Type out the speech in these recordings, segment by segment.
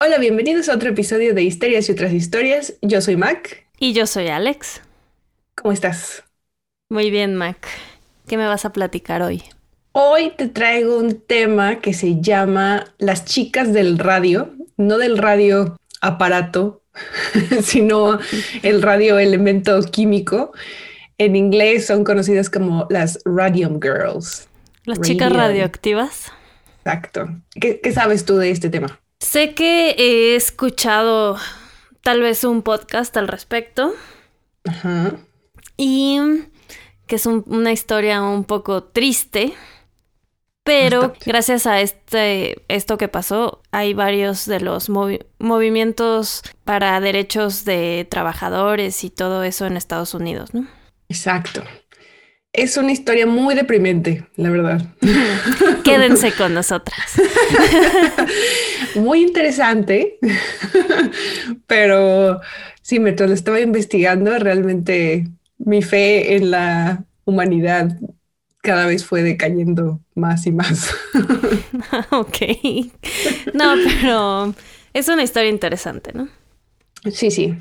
Hola, bienvenidos a otro episodio de Histerias y otras historias. Yo soy Mac. Y yo soy Alex. ¿Cómo estás? Muy bien, Mac. ¿Qué me vas a platicar hoy? Hoy te traigo un tema que se llama las chicas del radio, no del radio aparato, sino el radio elemento químico. En inglés son conocidas como las Radium Girls. Las chicas radioactivas. Exacto. ¿Qué, ¿Qué sabes tú de este tema? Sé que he escuchado tal vez un podcast al respecto. Ajá. Y que es un- una historia un poco triste. Pero gracias a este, esto que pasó, hay varios de los movi- movimientos para derechos de trabajadores y todo eso en Estados Unidos, ¿no? Exacto. Es una historia muy deprimente, la verdad. Quédense con nosotras. Muy interesante, pero sí, mientras lo estaba investigando, realmente mi fe en la humanidad cada vez fue decayendo más y más. ok. No, pero es una historia interesante, ¿no? Sí, sí.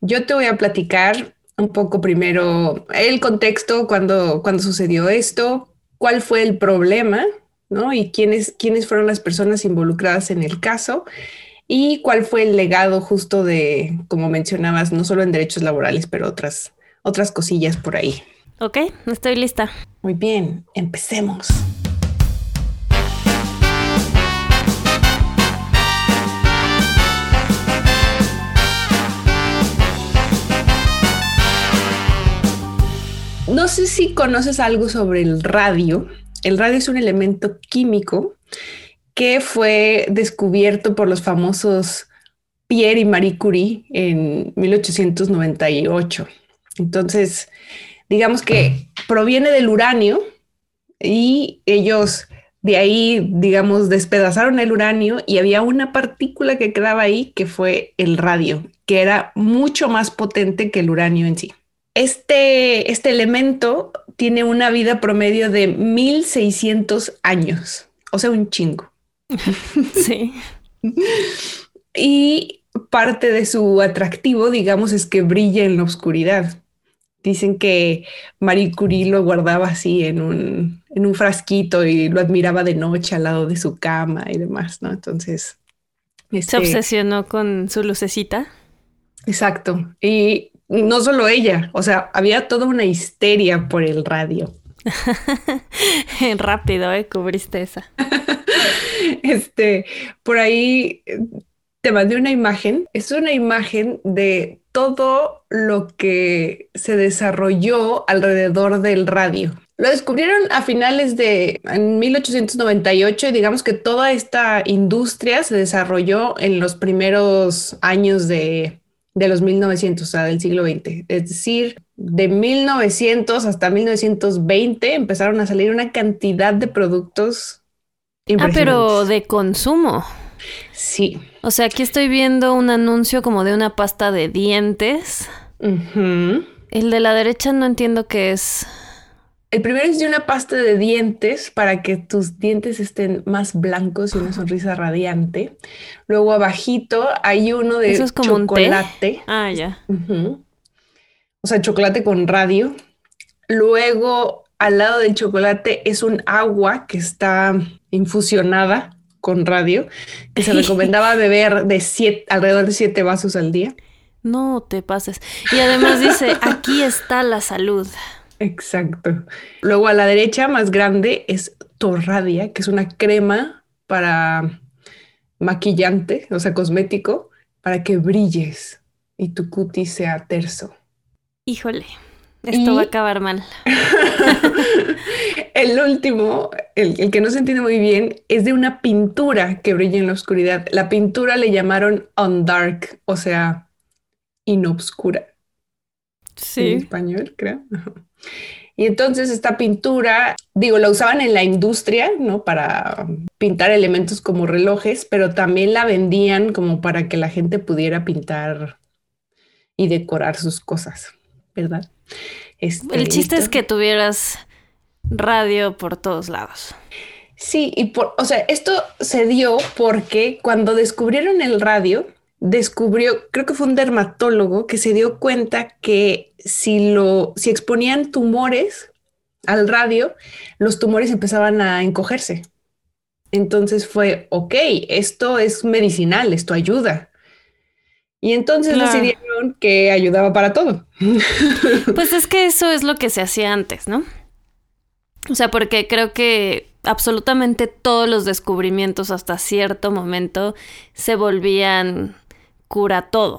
Yo te voy a platicar un poco primero el contexto, cuando, cuando sucedió esto, cuál fue el problema, ¿no? Y quiénes, quiénes fueron las personas involucradas en el caso y cuál fue el legado justo de, como mencionabas, no solo en derechos laborales, pero otras, otras cosillas por ahí. Ok, estoy lista. Muy bien, empecemos. No sé si conoces algo sobre el radio. El radio es un elemento químico que fue descubierto por los famosos Pierre y Marie Curie en 1898. Entonces, digamos que proviene del uranio y ellos de ahí, digamos, despedazaron el uranio y había una partícula que quedaba ahí que fue el radio, que era mucho más potente que el uranio en sí. Este, este elemento tiene una vida promedio de 1600 años, o sea, un chingo. Sí. Y parte de su atractivo, digamos, es que brilla en la oscuridad. Dicen que Marie Curie lo guardaba así en un, en un frasquito y lo admiraba de noche al lado de su cama y demás, ¿no? Entonces, Se este, obsesionó con su lucecita. exacto. Y no solo ella, o sea, había toda una histeria por el radio. Rápido, ¿eh? Cubriste esa. Este, por ahí eh, te mandé una imagen. Es una imagen de todo lo que se desarrolló alrededor del radio. Lo descubrieron a finales de en 1898 y digamos que toda esta industria se desarrolló en los primeros años de, de los 1900, o sea, del siglo XX. Es decir, de 1900 hasta 1920 empezaron a salir una cantidad de productos Ah, pero de consumo. Sí. O sea, aquí estoy viendo un anuncio como de una pasta de dientes. El de la derecha no entiendo qué es. El primero es de una pasta de dientes para que tus dientes estén más blancos y una sonrisa radiante. Luego abajito hay uno de ¿Eso es como un té? chocolate. Ah, ya. O sea, chocolate con radio. Luego, al lado del chocolate es un agua que está infusionada con radio, que se recomendaba beber de siete, alrededor de siete vasos al día. No te pases. Y además dice, aquí está la salud. Exacto. Luego a la derecha, más grande, es Torradia, que es una crema para maquillante, o sea, cosmético, para que brilles y tu cutis sea terso. Híjole, esto Y- va a acabar mal. El último, el, el que no se entiende muy bien, es de una pintura que brilla en la oscuridad. La pintura le llamaron on dark, o sea, inobscura en Sí. español, creo. Y entonces esta pintura, digo, la usaban en la industria, ¿no? Para pintar elementos como relojes, pero también la vendían como para que la gente pudiera pintar y decorar sus cosas, ¿verdad? Este, El chiste es que tuvieras radio por todos lados. Sí, y por, o sea, esto se dio porque cuando descubrieron el radio, descubrió, creo que fue un dermatólogo que se dio cuenta que si lo, si exponían tumores al radio, los tumores empezaban a encogerse. Entonces fue, ok, esto es medicinal, esto ayuda. Y entonces decidieron que ayudaba para todo. Pues es que eso es lo que se hacía antes, ¿no? O sea, porque creo que absolutamente todos los descubrimientos hasta cierto momento se volvían cura todo.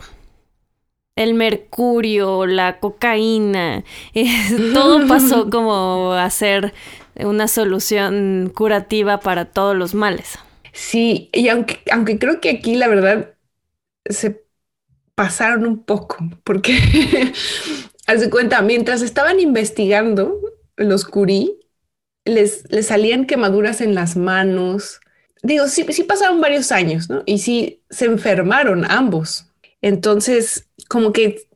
El mercurio, la cocaína, todo pasó como a ser una solución curativa para todos los males. Sí, y aunque, aunque creo que aquí la verdad se pasaron un poco, porque, haz cuenta, mientras estaban investigando los curí, les, les salían quemaduras en las manos. Digo, sí, pasaron varios años, ¿no? Y sí se enfermaron ambos. Entonces, como que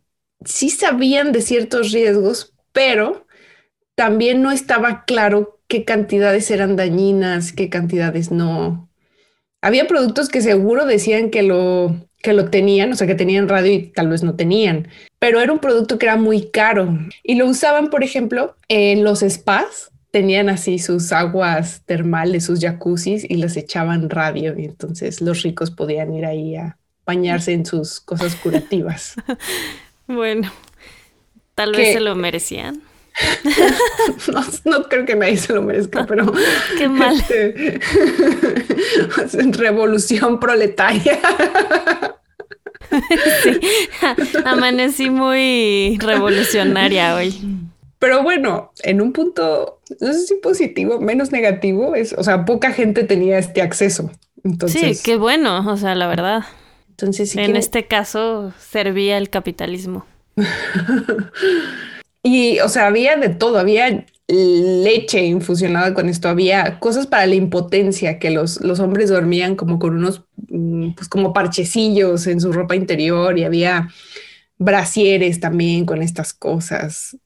sí sabían de ciertos riesgos, pero también no estaba claro qué cantidades eran dañinas, qué cantidades no. Había productos que seguro decían que lo, que lo tenían, o sea, que tenían radio y tal vez no tenían, pero era un producto que era muy caro y lo usaban, por ejemplo, en los spas tenían así sus aguas termales, sus jacuzzis y les echaban radio y entonces los ricos podían ir ahí a bañarse en sus cosas curativas. bueno, tal vez se lo merecían. no, creo que nadie se lo merezca, pero qué mal. Este, revolución proletaria. sí, amanecí muy revolucionaria hoy. Pero bueno, en un punto, no sé si positivo, menos negativo, es, o sea, poca gente tenía este acceso. Entonces, sí, qué bueno, o sea, la verdad. Entonces, en este caso, servía el capitalismo. y, o sea, había de todo, había leche infusionada con esto, había cosas para la impotencia, que los, los hombres dormían como con unos, mm, pues como parchecillos en su ropa interior y había brasieres también con estas cosas.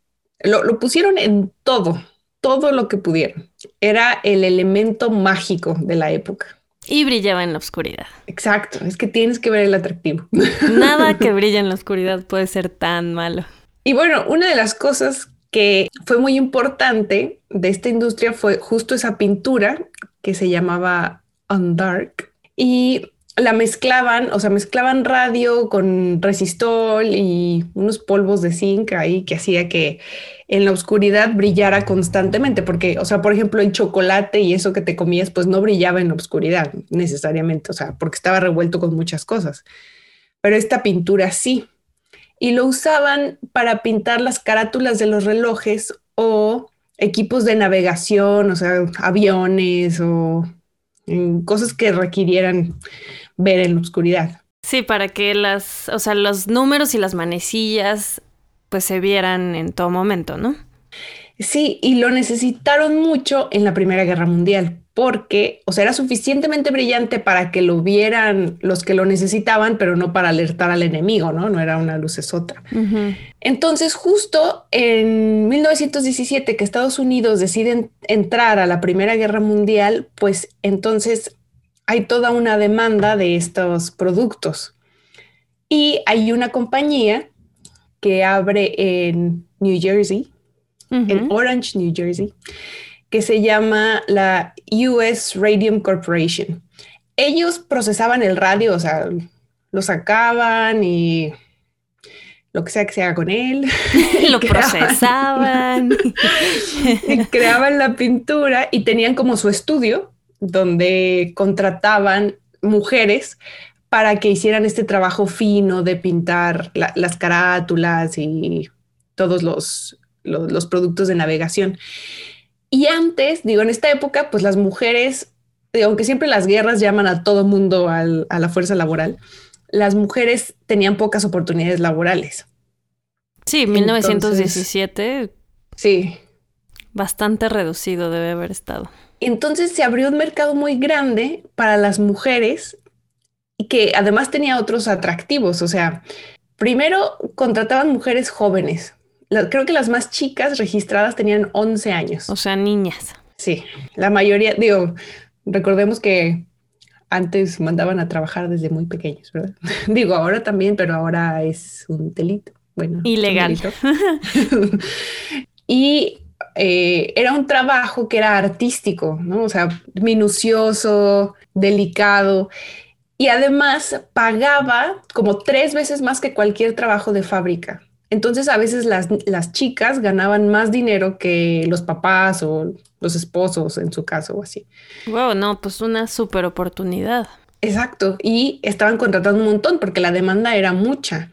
Lo, pusieron en todo, todo lo que pudieron. Era el elemento mágico de la época. Y brillaba en la oscuridad. Exacto, es que tienes que ver el atractivo. Nada que brille en la oscuridad puede ser tan malo. Y bueno, una de las cosas que fue muy importante de esta industria fue justo esa pintura que se llamaba On Dark. Y la mezclaban, o sea, mezclaban radio con resistol y unos polvos de zinc ahí que hacía que en la oscuridad brillara constantemente, porque, o sea, por ejemplo, el chocolate y eso que te comías, pues no brillaba en la oscuridad necesariamente, o sea, porque estaba revuelto con muchas cosas. Pero esta pintura sí. Y lo usaban para pintar las carátulas de los relojes o equipos de navegación, o sea, aviones o cosas que requirieran ver en la oscuridad. Sí, para que las, o sea, los números y las manecillas pues se vieran en todo momento, ¿no? Sí, y lo necesitaron mucho en la Primera Guerra Mundial, porque, o sea, era suficientemente brillante para que lo vieran los que lo necesitaban, pero no para alertar al enemigo, ¿no? No era una luz es otra. Entonces, justo en 1917 que Estados Unidos deciden entrar a la Primera Guerra Mundial, pues entonces hay toda una demanda de estos productos. Y hay una compañía que abre en New Jersey, en Orange, New Jersey, que se llama la US Radium Corporation. Ellos procesaban el radio, o sea, lo sacaban y lo que sea que se haga con él. lo procesaban. y creaban la pintura y tenían como su estudio donde contrataban mujeres para que hicieran este trabajo fino de pintar las carátulas y todos los, los, productos de navegación. Y antes, digo, en esta época, pues las mujeres, aunque siempre las guerras llaman a todo mundo a la fuerza laboral, las mujeres tenían pocas oportunidades laborales. Sí, 1917. sí. Bastante reducido debe haber estado. Entonces se abrió un mercado muy grande para las mujeres y que además tenía otros atractivos. O sea, primero contrataban mujeres jóvenes. creo que las más chicas registradas tenían 11 años. O sea, niñas. Sí, la mayoría, digo, recordemos que antes mandaban a trabajar desde muy pequeños, ¿verdad? digo, ahora también, pero ahora es un delito. Bueno, ilegal. y eh, era un trabajo que era artístico, ¿no? O sea, minucioso, delicado y además pagaba como tres veces más que cualquier trabajo de fábrica. Entonces a veces las, las, chicas ganaban más dinero que los papás o los esposos en su caso o así. Wow, no, pues una súper oportunidad. Exacto, y estaban contratando un montón porque la demanda era mucha.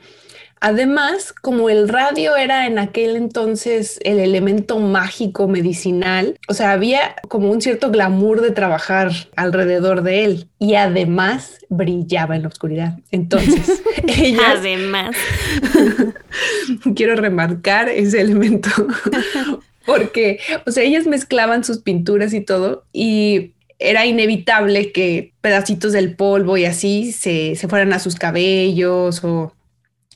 Además, como el radio era en aquel entonces el elemento mágico medicinal, o sea, había como un cierto glamour de trabajar alrededor de él y además brillaba en la oscuridad. Entonces, ellas... Además. quiero remarcar ese elemento porque, o sea, ellas mezclaban sus pinturas y todo y era inevitable que pedacitos del polvo y así se, se fueran a sus cabellos o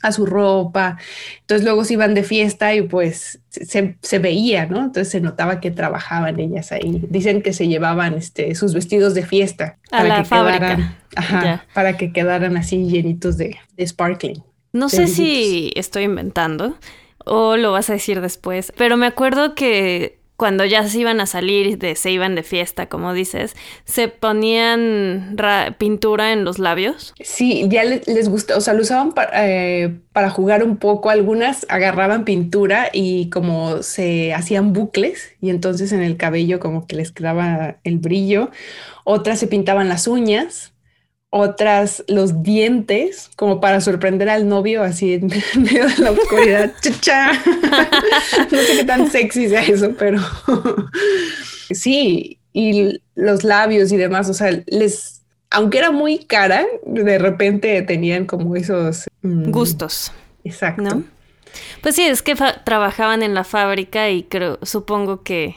a su ropa. Entonces luego se iban de fiesta y pues se, veía, ¿no? Entonces se notaba que trabajaban ellas ahí. Dicen que se llevaban este, sus vestidos de fiesta. A para la que fábrica. Quedaran, para que quedaran así llenitos de, de sparkling. No sé si estoy inventando o lo vas a decir después, pero me acuerdo que cuando ya se iban a salir, de, se iban de fiesta, como dices, se ponían pintura en los labios. Sí, ya les, gusta, o sea, lo usaban eh, para jugar un poco. Algunas agarraban pintura y como se hacían bucles y entonces en el cabello como que les quedaba el brillo. Otras se pintaban las uñas otras los dientes, como para sorprender al novio así en medio de la oscuridad. ¡Cha, no sé qué tan sexy sea eso, pero sí, y los labios y demás, o sea, les, aunque era muy cara, de repente tenían como esos mm, gustos. Exacto. Pues sí, es que trabajaban en la fábrica y creo, supongo que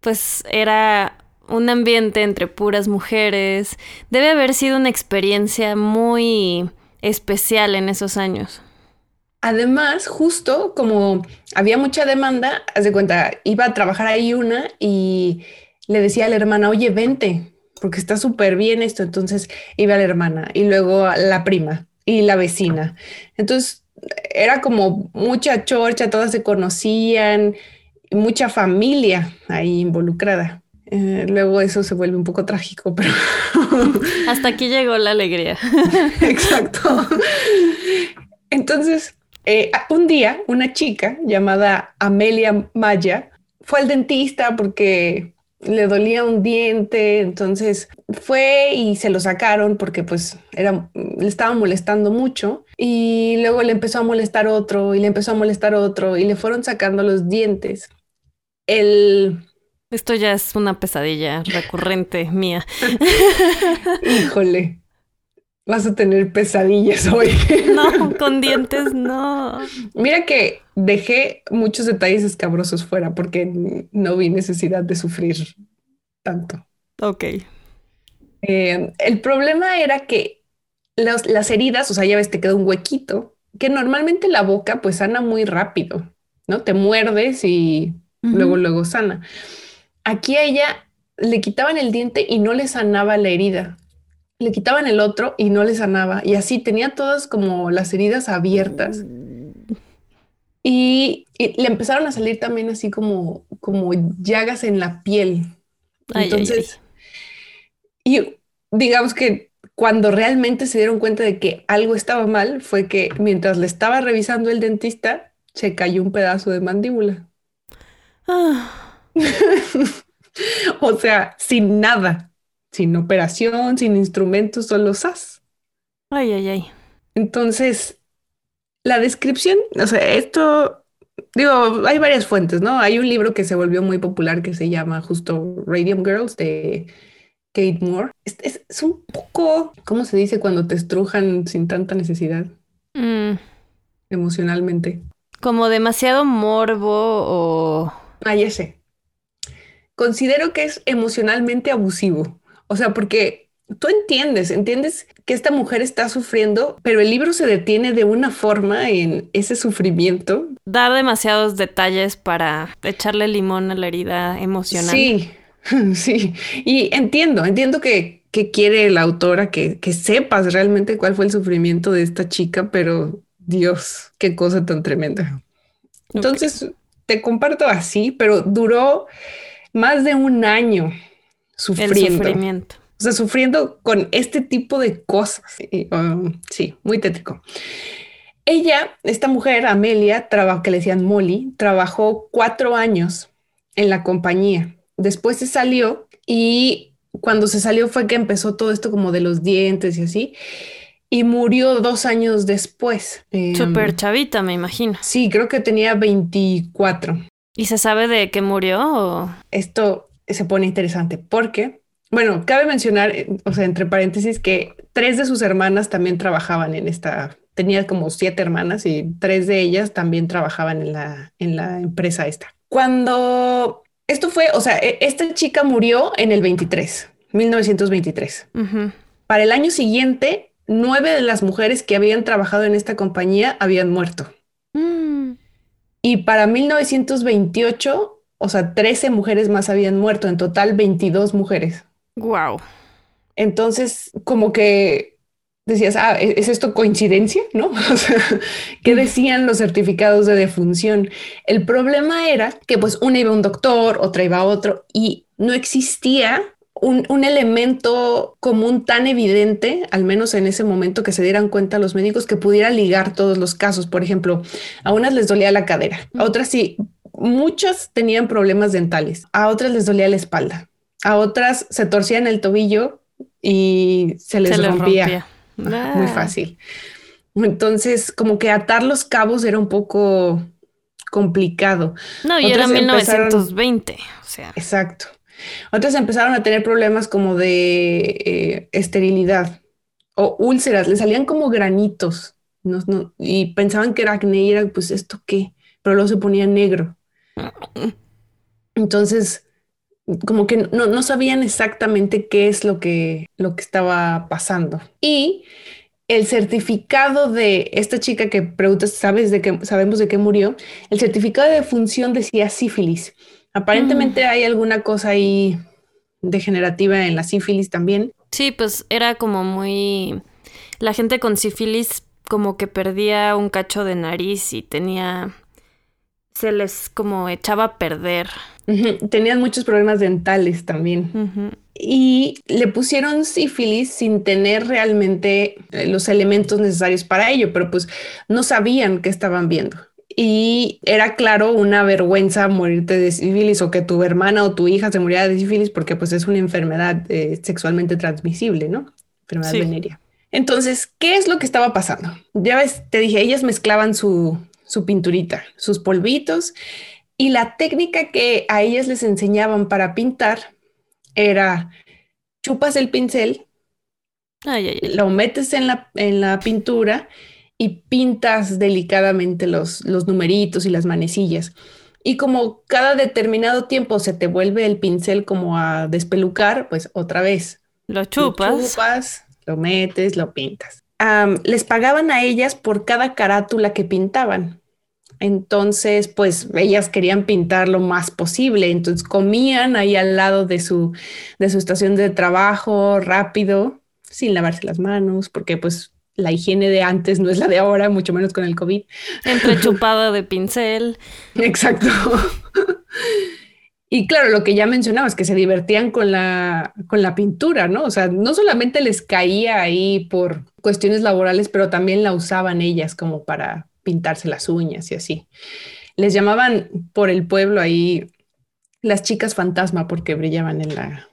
pues era un ambiente entre puras mujeres. Debe haber sido una experiencia muy especial en esos años. Además, justo como había mucha demanda, haz de cuenta, iba a trabajar ahí una y le decía a la hermana, oye, vente, porque está súper bien esto. Entonces iba la hermana y luego la prima y la vecina. Entonces era como mucha chorcha, todas se conocían, mucha familia ahí involucrada. Eh, luego eso se vuelve un poco trágico, pero... Hasta aquí llegó la alegría. Exacto. Entonces, eh, un día una chica llamada Amelia Maya fue al dentista porque le dolía un diente, entonces fue y se lo sacaron porque pues era, le estaba molestando mucho y luego le empezó a molestar otro y le empezó a molestar otro y le fueron sacando los dientes. El esto ya es una pesadilla recurrente mía. Híjole, vas a tener pesadillas hoy. no, con dientes no. Mira que dejé muchos detalles escabrosos fuera porque no vi necesidad de sufrir tanto. Ok. Eh, el problema era que las heridas, o sea, ya ves, te queda un huequito, que normalmente la boca pues sana muy rápido, ¿no? Te muerdes y luego, luego sana. Aquí a ella le quitaban el diente y no le sanaba la herida. Le quitaban el otro y no le sanaba. Y así tenía todas como las heridas abiertas. Y, le empezaron a salir también así como, como llagas en la piel. Entonces, y digamos que cuando realmente se dieron cuenta de que algo estaba mal fue que mientras le estaba revisando el dentista, se cayó un pedazo de mandíbula. Ah. o sea, sin nada, sin operación, sin instrumentos, solo SAS. Ay, ay, ay. Entonces, la descripción, o sea, esto, digo, hay varias fuentes, ¿no? Hay un libro que se volvió muy popular que se llama justo Radium Girls de Kate Moore. Es, un poco, ¿cómo se dice cuando te estrujan sin tanta necesidad? Mm. Emocionalmente. Como demasiado morbo o... Ah, ya sé considero que es emocionalmente abusivo. O sea, porque tú entiendes, entiendes que esta mujer está sufriendo, pero el libro se detiene de una forma en ese sufrimiento. Dar demasiados detalles para echarle limón a la herida emocional. Sí, Sí, y entiendo, entiendo que, que quiere la autora que, que sepas realmente cuál fue el sufrimiento de esta chica, pero Dios, qué cosa tan tremenda. Entonces, te comparto así, pero duró más de un año sufriendo. sufrimiento. O sea, sufriendo con este tipo de cosas. Um, sí, muy tétrico. Ella, esta mujer, Amelia, que le decían Molly, trabajó cuatro años en la compañía. Después se salió y cuando se salió fue que empezó todo esto como de los dientes y así. Y murió dos años después. Em, Súper chavita, me imagino. Sí, creo que tenía 24. ¿Y se sabe de qué murió? Esto se pone interesante porque, bueno, cabe mencionar, eh, o sea, entre paréntesis, que tres de sus hermanas también trabajaban en esta, tenía como siete hermanas y tres de ellas también trabajaban en la, en la empresa esta. Cuando esto fue, o sea, e, esta chica murió en el 23, 1923. Para el año siguiente nueve de las mujeres que habían trabajado en esta compañía habían muerto. Mm. Y para 1928, o sea, 13 mujeres más habían muerto, en total 22 mujeres. Wow. Entonces, como que decías, ah, ¿e-, ¿es esto coincidencia? ¿No? O sea, ¿qué decían los certificados de defunción? El problema era que pues una iba a un doctor, otra iba a otro y no existía un, elemento común tan evidente, al menos en ese momento que se dieran cuenta los médicos, que pudiera ligar todos los casos. Por ejemplo, a unas les dolía la cadera, a otras sí, muchas tenían problemas dentales, a otras les dolía la espalda, a otras se torcían el tobillo y se les rompía. Muy ah. fácil. Entonces, como que atar los cabos era un poco complicado. No, y era 1920, o sea. Exacto. Otras empezaron a tener problemas como de eh, esterilidad o úlceras, le salían como granitos y pensaban que era acné y era pues esto qué, pero luego se ponía negro. Entonces, como que no, sabían exactamente qué es lo que, lo que estaba pasando. Y el certificado de esta chica que preguntas, ¿sabes de qué, sabemos de qué murió? El certificado de función decía sífilis. Aparentemente mm. hay alguna cosa ahí degenerativa en la sífilis también. Sí, pues era como muy... La gente con sífilis como que perdía un cacho de nariz y tenía... Se les como echaba a perder. Tenían muchos problemas dentales también. Y le pusieron sífilis sin tener realmente eh, los elementos necesarios para ello, pero pues no sabían qué estaban viendo y era claro una vergüenza morirte de sífilis o que tu hermana o tu hija se muriera de sífilis porque pues es una enfermedad eh, sexualmente transmisible, ¿no? Enfermedad venérea. Entonces, ¿qué es lo que estaba pasando? Ya ves, te dije, ellas mezclaban su, su pinturita, sus polvitos y la técnica que a ellas les enseñaban para pintar era chupas el pincel, lo metes en la, en la pintura y pintas delicadamente los, los numeritos y las manecillas. Y como cada determinado tiempo se te vuelve el pincel como a despelucar, pues otra vez. Lo chupas. Lo chupas, lo metes, lo pintas. les pagaban a ellas por cada carátula que pintaban. Entonces, pues ellas querían pintar lo más posible. Entonces comían ahí al lado de su, de su estación de trabajo rápido, sin lavarse las manos, porque pues la higiene de antes no es la de ahora, mucho menos con el COVID. Entre chupada de pincel. Exacto. Y claro, lo que ya mencionabas, que se divertían con la, con la pintura, ¿no? O sea, no solamente les caía ahí por cuestiones laborales, pero también la usaban ellas como para pintarse las uñas y así. Les llamaban por el pueblo ahí las chicas fantasma porque brillaban en la,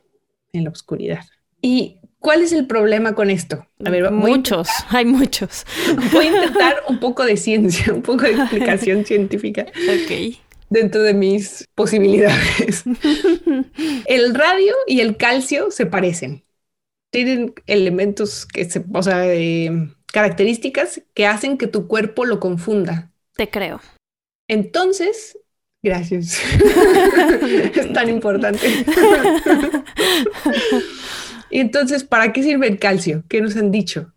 en la oscuridad. Y ¿Cuál es el problema con esto? A ver, muchos, hay muchos. Voy a intentar un poco de ciencia, un poco de explicación científica. Ok. Dentro de mis posibilidades. el radio y el calcio se parecen. Tienen elementos que se, o sea, características que hacen que tu cuerpo lo confunda. Te creo. Entonces, gracias. es tan importante. Y entonces, ¿para qué sirve el calcio? ¿Qué nos han dicho?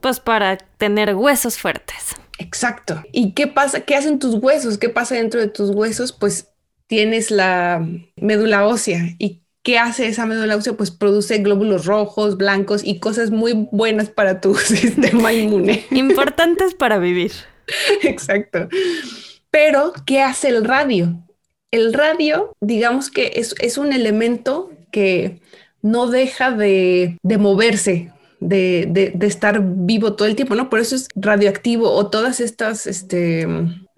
Pues para tener huesos fuertes. Exacto. ¿Y qué pasa? ¿Qué hacen tus huesos? ¿Qué pasa dentro de tus huesos? Pues tienes la médula ósea. ¿Y ¿qué hace esa médula ósea? Pues produce glóbulos rojos, blancos y cosas muy buenas para tu sistema inmune. Importantes para vivir. Exacto. Pero, ¿qué hace el radio? El radio, digamos que es, un elemento que no deja de, moverse, de, estar vivo todo el tiempo, ¿no? Por eso es radioactivo o todas estas, este...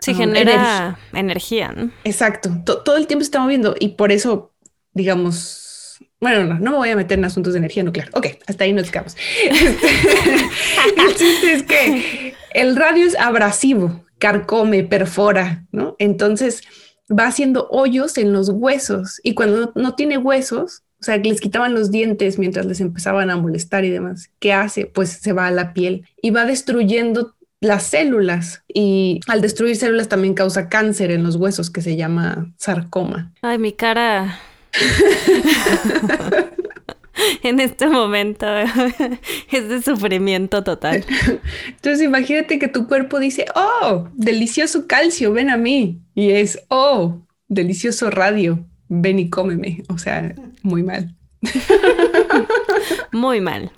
Sí, um, genera energía, ¿no? Exacto, todo el tiempo se está moviendo y por eso, digamos, bueno, no, no me voy a meter en asuntos de energía nuclear. Ok, hasta ahí nos quedamos. el chiste es que el radio es abrasivo, carcome, perfora, ¿no? Entonces va haciendo hoyos en los huesos y cuando no, tiene huesos, o sea, que les quitaban los dientes mientras les empezaban a molestar y demás, ¿qué hace? Pues se va a la piel y va destruyendo las células y al destruir células también causa cáncer en los huesos que se llama sarcoma. Ay, mi cara. en este momento es de sufrimiento total. Entonces imagínate que tu cuerpo dice, oh, delicioso calcio, ven a mí. Y es, oh, delicioso radio, ven y cómeme. O sea, muy mal. muy mal.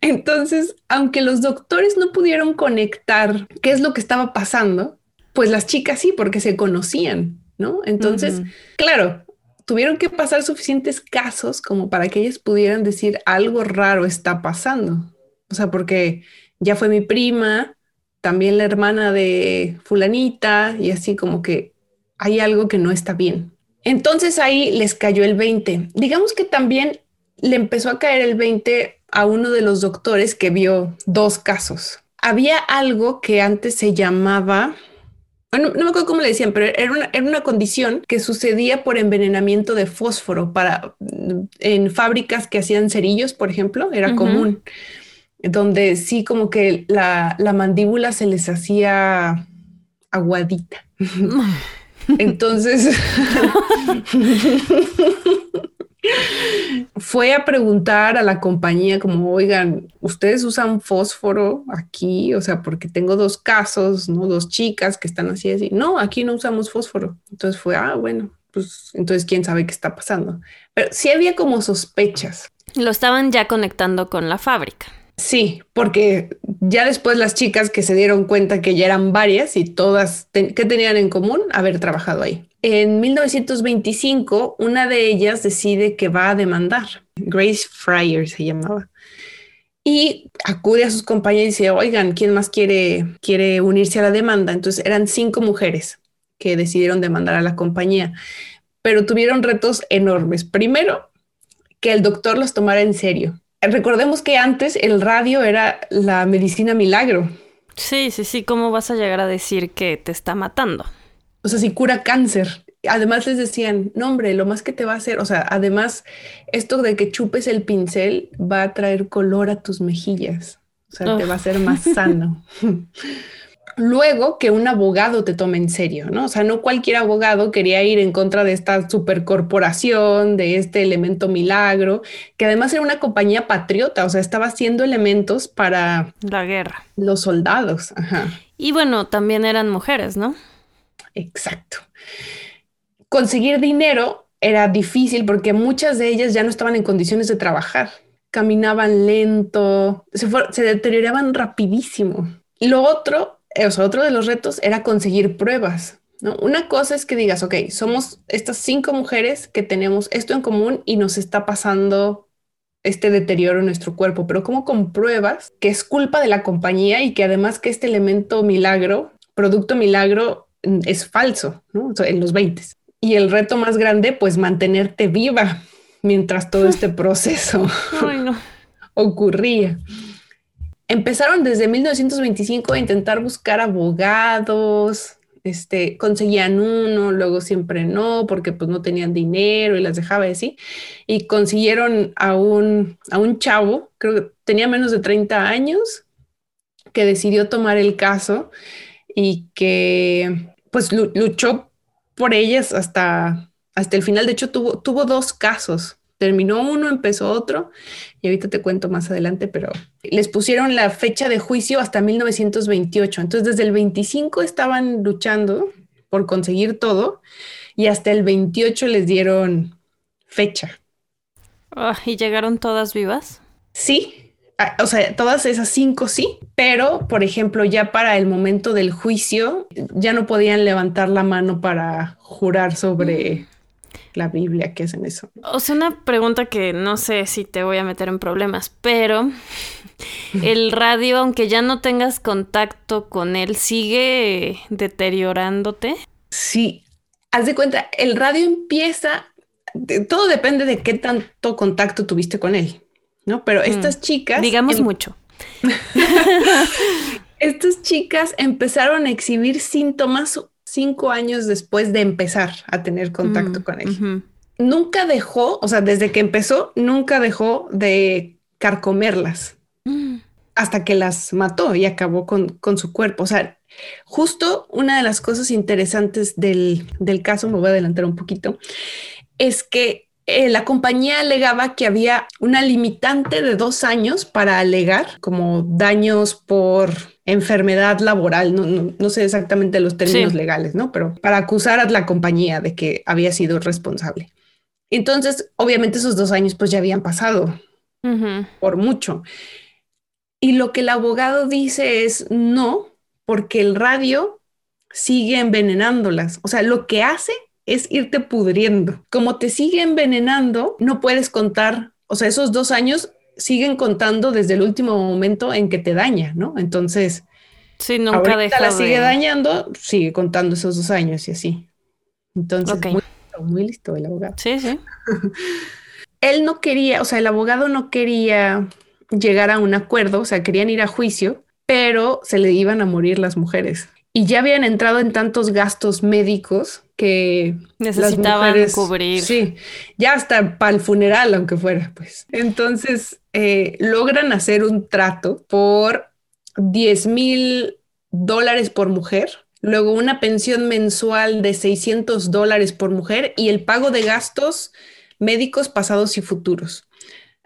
Entonces, aunque los doctores no pudieron conectar qué es lo que estaba pasando, pues las chicas sí, porque se conocían, ¿no? Entonces, claro, tuvieron que pasar suficientes casos como para que ellas pudieran decir algo raro está pasando. O sea, porque ya fue mi prima, también la hermana de fulanita y así como que hay algo que no está bien. Entonces ahí les cayó el 20. Digamos que también le empezó a caer el 20 a uno de los doctores que vio dos casos. Había algo que antes se llamaba no, me acuerdo cómo le decían, pero era una, era una, condición que sucedía por envenenamiento de fósforo para en fábricas que hacían cerillos, por ejemplo, era común, donde sí como que la, la mandíbula se les hacía aguadita. Entonces, fue a preguntar a la compañía como, oigan, ¿ustedes usan fósforo aquí? O sea, porque tengo dos casos, ¿no? Dos chicas que están así, así. No, aquí no usamos fósforo. Entonces fue, ah, bueno, pues entonces quién sabe qué está pasando. Pero sí había como sospechas. Lo estaban ya conectando con la fábrica. Sí, porque ya después las chicas que se dieron cuenta que ya eran varias y todas, ¿qué tenían en común? Haber trabajado ahí. En 1925, una de ellas decide que va a demandar. Grace Fryer se llamaba. Y acude a sus compañeros y dice, oigan, ¿quién más quiere, quiere unirse a la demanda? Entonces eran cinco mujeres que decidieron demandar a la compañía, pero tuvieron retos enormes. Primero, que el doctor los tomara en serio recordemos que antes el radio era la medicina milagro. Sí, sí, sí. ¿Cómo vas a llegar a decir que te está matando? O sea, si cura cáncer. Además les decían, no hombre, lo más que te va a hacer, o sea, además esto de que chupes el pincel va a traer color a tus mejillas. O sea, te va a hacer más sano. luego que un abogado te tome en serio, ¿no? O sea, no cualquier abogado quería ir en contra de esta supercorporación, de este elemento milagro, que además era una compañía patriota, o sea, estaba haciendo elementos para la guerra. Los soldados. Y bueno, también eran mujeres, ¿no? Exacto. Conseguir dinero era difícil porque muchas de ellas ya no estaban en condiciones de trabajar. Caminaban lento, se, se deterioraban rapidísimo. Lo otro o sea, otro de los retos era conseguir pruebas. ¿no? Una cosa es que digas, ok, somos estas cinco mujeres que tenemos esto en común y nos está pasando este deterioro en nuestro cuerpo, pero ¿cómo compruebas que es culpa de la compañía y que además que este elemento milagro, producto milagro, mm, es falso ¿no? en los 20? Y el reto más grande, pues mantenerte viva mientras todo este proceso ocurría empezaron desde 1925 a intentar buscar abogados, este, conseguían uno, luego siempre no, porque pues no tenían dinero y las dejaba así, y consiguieron a un, a un chavo, creo que tenía menos de 30 años, que decidió tomar el caso y que pues luchó por ellas hasta, hasta el final. De hecho, tuvo, tuvo dos casos terminó uno, empezó otro, y ahorita te cuento más adelante, pero les pusieron la fecha de juicio hasta 1928. Entonces, desde el 25 estaban luchando por conseguir todo, y hasta el 28 les dieron fecha. Ah, ¿Y llegaron todas vivas? Sí, o sea, todas esas cinco sí, pero por ejemplo, ya para el momento del juicio, ya no podían levantar la mano para jurar sobre la Biblia, que hacen eso. O sea, una pregunta que no sé si te voy a meter en problemas, pero el radio, aunque ya no tengas contacto con él, sigue deteriorándote. Sí, haz de cuenta, el radio empieza, todo depende de qué tanto contacto tuviste con él, ¿no? Pero mm, estas chicas... Digamos em mucho. estas chicas empezaron a exhibir síntomas cinco años después de empezar a tener contacto mm, con él. Nunca dejó, o sea, desde que empezó, nunca dejó de carcomerlas mm. hasta que las mató y acabó con, con, su cuerpo. O sea, justo una de las cosas interesantes del, del caso, me voy a adelantar un poquito, es que eh, la compañía alegaba que había una limitante de dos años para alegar como daños por enfermedad laboral. No, sé exactamente los términos legales, ¿no? Pero para acusar a la compañía de que había sido responsable. Entonces, obviamente esos dos años pues ya habían pasado por mucho. Y lo que el abogado dice es no, porque el radio sigue envenenándolas. O sea, lo que hace es irte pudriendo. Como te sigue envenenando, no puedes contar, o sea, esos dos años siguen contando desde el último momento en que te daña, ¿no? Entonces, si nunca deja la sigue dañando, sigue contando esos dos años y así. Entonces, muy, listo, el abogado. Sí, sí. Él no quería, o sea, el abogado no quería llegar a un acuerdo, o sea, querían ir a juicio, pero se le iban a morir las mujeres y ya habían entrado en tantos gastos médicos que necesitaban cubrir. Sí, ya hasta para el funeral, aunque fuera, pues. Entonces eh, logran hacer un trato por 10 mil dólares por mujer, luego una pensión mensual de 600 dólares por mujer y el pago de gastos médicos pasados y futuros.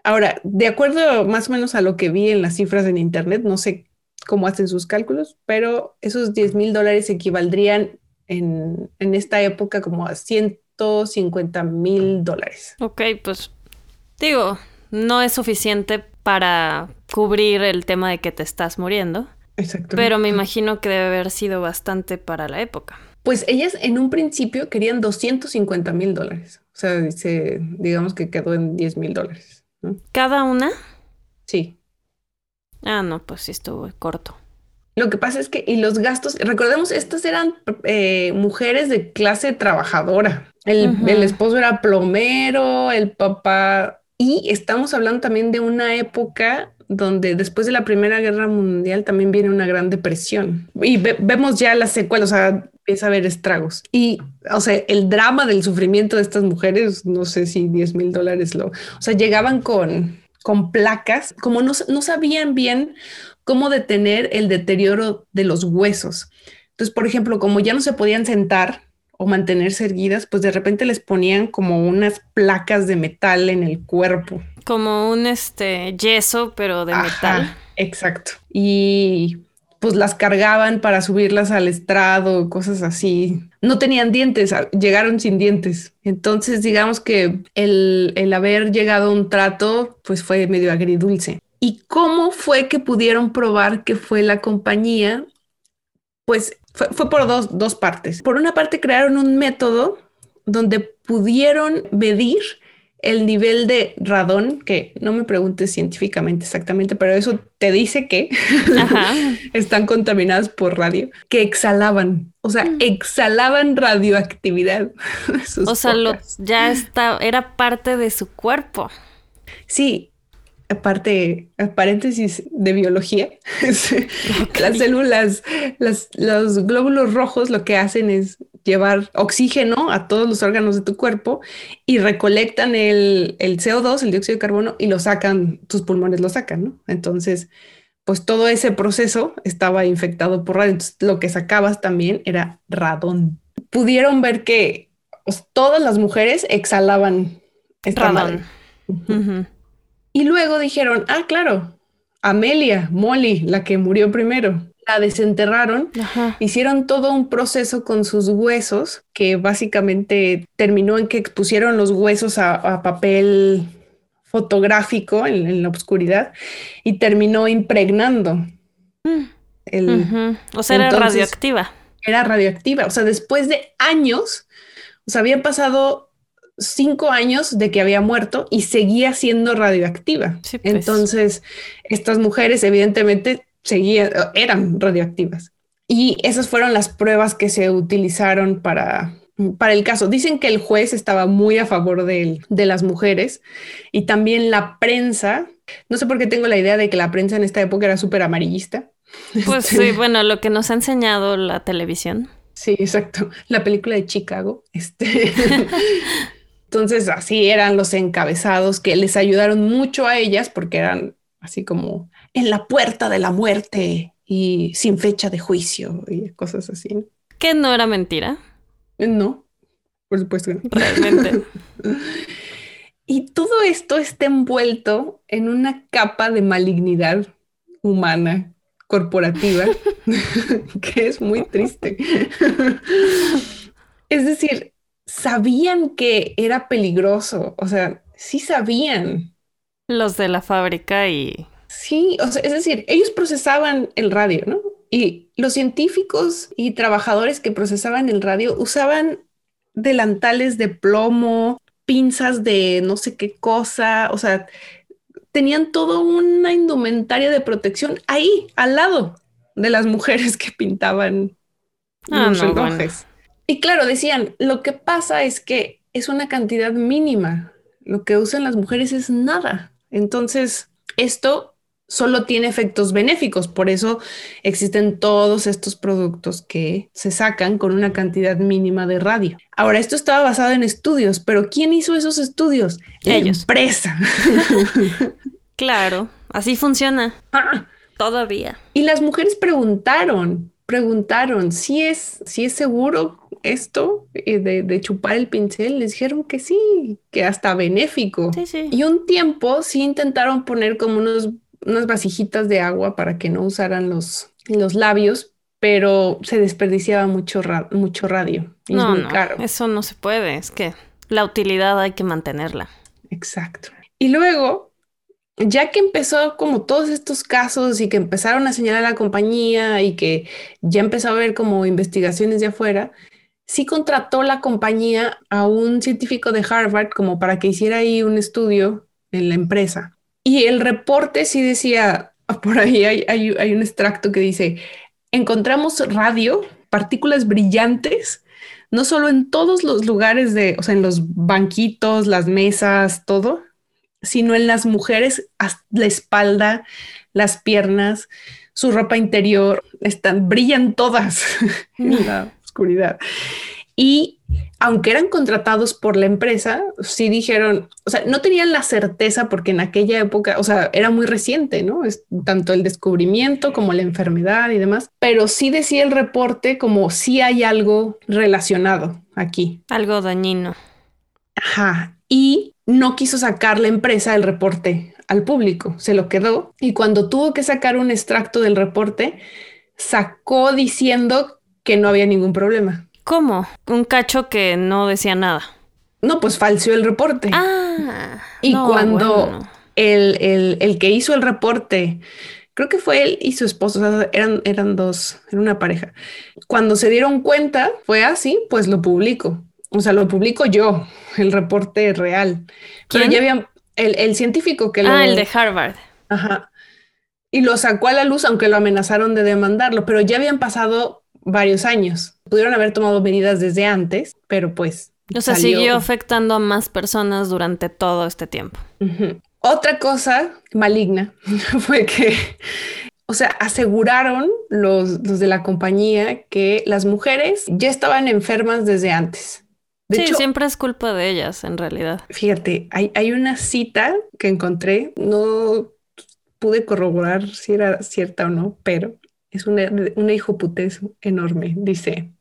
Ahora, de acuerdo más o menos a lo que vi en las cifras en internet, no sé cómo hacen sus cálculos, pero esos 10 mil dólares equivaldrían en, en, esta época como a 150 mil dólares. Ok, pues digo, no es suficiente para cubrir el tema de que te estás muriendo. Exacto. Pero me imagino que debe haber sido bastante para la época. Pues ellas en un principio querían 250 mil dólares. O sea, dice, digamos que quedó en 10 mil dólares. ¿Cada una? Sí. Ah, no, pues sí estuvo corto. Lo que pasa es que, y los gastos, recordemos, estas eran eh, mujeres de clase trabajadora. El, el, esposo era plomero, el papá, y estamos hablando también de una época donde después de la Primera Guerra Mundial también viene una gran depresión. Y vemos ya las secuelas, o sea, empieza a haber estragos. Y, o sea, el drama del sufrimiento de estas mujeres, no sé si 10 mil dólares lo, o sea, llegaban con con placas, como no, sabían bien cómo detener el deterioro de los huesos. Entonces, por ejemplo, como ya no se podían sentar o mantenerse erguidas, pues de repente les ponían como unas placas de metal en el cuerpo. Como un este yeso, pero de metal. Exacto. Y pues las cargaban para subirlas al estrado, cosas así. No tenían dientes, llegaron sin dientes. Entonces, digamos que el, el haber llegado a un trato, pues fue medio agridulce. ¿Y cómo fue que pudieron probar que fue la compañía? Pues fue, fue por dos, dos partes. Por una parte, crearon un método donde pudieron medir el nivel de radón, que no me preguntes científicamente exactamente, pero eso te dice que están contaminadas por radio, que exhalaban, o sea, mm. exhalaban radioactividad. o sea, ya está, era parte de su cuerpo. Sí, aparte, paréntesis de biología, las células, los glóbulos rojos lo que hacen es llevar oxígeno a todos los órganos de tu cuerpo y recolectan el, CO2, el dióxido de carbono, y lo sacan, tus pulmones lo sacan, ¿no? Entonces, pues todo ese proceso estaba infectado por radio. Entonces, lo que sacabas también era radón. Pudieron ver que pues, todas las mujeres exhalaban esta radón. Y luego dijeron, ah, claro, Amelia, Molly, la que murió primero, la desenterraron, hicieron todo un proceso con sus huesos que básicamente terminó en que expusieron los huesos a, papel fotográfico en, la oscuridad y terminó impregnando. Mm. El, O sea, era radioactiva. Era radioactiva. O sea, después de años, o sea, habían pasado cinco años de que había muerto y seguía siendo radioactiva. Pues. Entonces, estas mujeres evidentemente seguían, eran radioactivas. Y esas fueron las pruebas que se utilizaron para, para el caso. Dicen que el juez estaba muy a favor de, de las mujeres y también la prensa. No sé por qué tengo la idea de que la prensa en esta época era súper amarillista. Pues sí, bueno, lo que nos ha enseñado la televisión. Sí, exacto. La película de Chicago. Este. Entonces, así eran los encabezados que les ayudaron mucho a ellas porque eran así como en la puerta de la muerte y sin fecha de juicio y cosas así. Que no era mentira. No, por supuesto que no. Realmente. y todo esto está envuelto en una capa de malignidad humana corporativa que es muy triste. es decir, sabían que era peligroso, o sea, sí sabían. Los de la fábrica y Sí, o sea, es decir, ellos procesaban el radio, ¿no? Y los científicos y trabajadores que procesaban el radio usaban delantales de plomo, pinzas de no sé qué cosa, o sea, tenían toda una indumentaria de protección ahí, al lado de las mujeres que pintaban ah, los relojes. Y claro, decían, lo que pasa es que es una cantidad mínima, lo que usan las mujeres es nada. Entonces, esto solo tiene efectos benéficos. Por eso existen todos estos productos que se sacan con una cantidad mínima de radio. Ahora, esto estaba basado en estudios, pero ¿quién hizo esos estudios? Ellos. empresa. claro, así funciona. Ah. Todavía. Y las mujeres preguntaron, preguntaron si es, si es seguro esto eh, de, de, chupar el pincel, les dijeron que sí, que hasta benéfico. Sí, sí. Y un tiempo sí intentaron poner como unos unas vasijitas de agua para que no usaran los, los labios, pero se desperdiciaba mucho, mucho radio. no, no, Eso no se puede, es que la utilidad hay que mantenerla. Exacto. Y luego, ya que empezó como todos estos casos y que empezaron a señalar a la compañía y que ya empezó a haber como investigaciones de afuera, sí contrató la compañía a un científico de Harvard como para que hiciera ahí un estudio en la empresa. Y el reporte sí decía, por ahí hay, un extracto que dice, encontramos radio, partículas brillantes, no solo en todos los lugares de, o sea, en los banquitos, las mesas, todo, sino en las mujeres, la espalda, las piernas, su ropa interior, están, brillan todas en la oscuridad. Y aunque eran contratados por la empresa, sí dijeron, o sea, no tenían la certeza porque en aquella época, o sea, era muy reciente, ¿no? Es tanto el descubrimiento como la enfermedad y demás, pero sí decía el reporte como si hay algo relacionado aquí. Algo dañino. Ajá. Y no quiso sacar la empresa el reporte al público, se lo quedó. Y cuando tuvo que sacar un extracto del reporte, sacó diciendo que no había ningún problema. ¿Cómo? Un cacho que no decía nada. No, pues falseó el reporte. Ah. Y cuando el, el, que hizo el reporte, creo que fue él y su esposo, o sea, eran, eran dos, era una pareja. Cuando se dieron cuenta, fue así, pues lo publico. O sea, lo publico yo, el reporte real. Pero ya habían, el, el científico que lo... Ah, el de Harvard. Ajá. Y lo sacó a la luz, aunque lo amenazaron de demandarlo, pero ya habían pasado varios años. Pudieron haber tomado medidas desde antes, pero pues... O sea, siguió afectando a más personas durante todo este tiempo. Otra cosa maligna fue que, o sea, aseguraron los, los, de la compañía que las mujeres ya estaban enfermas desde antes. sí, siempre es culpa de ellas, en realidad. Fíjate, hay, hay una cita que encontré, no pude corroborar si era cierta o no, pero es una, una hijoputez enorme. Dice,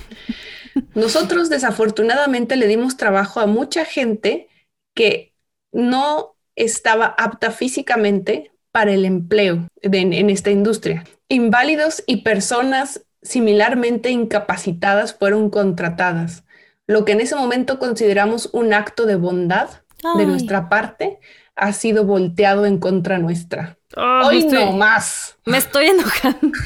nosotros desafortunadamente le dimos trabajo a mucha gente que no estaba apta físicamente para el empleo en esta industria. Inválidos y personas similarmente incapacitadas fueron contratadas, lo que en ese momento consideramos un acto de bondad de nuestra parte ha sido volteado en contra nuestra. Hoy no más. Me estoy enojando.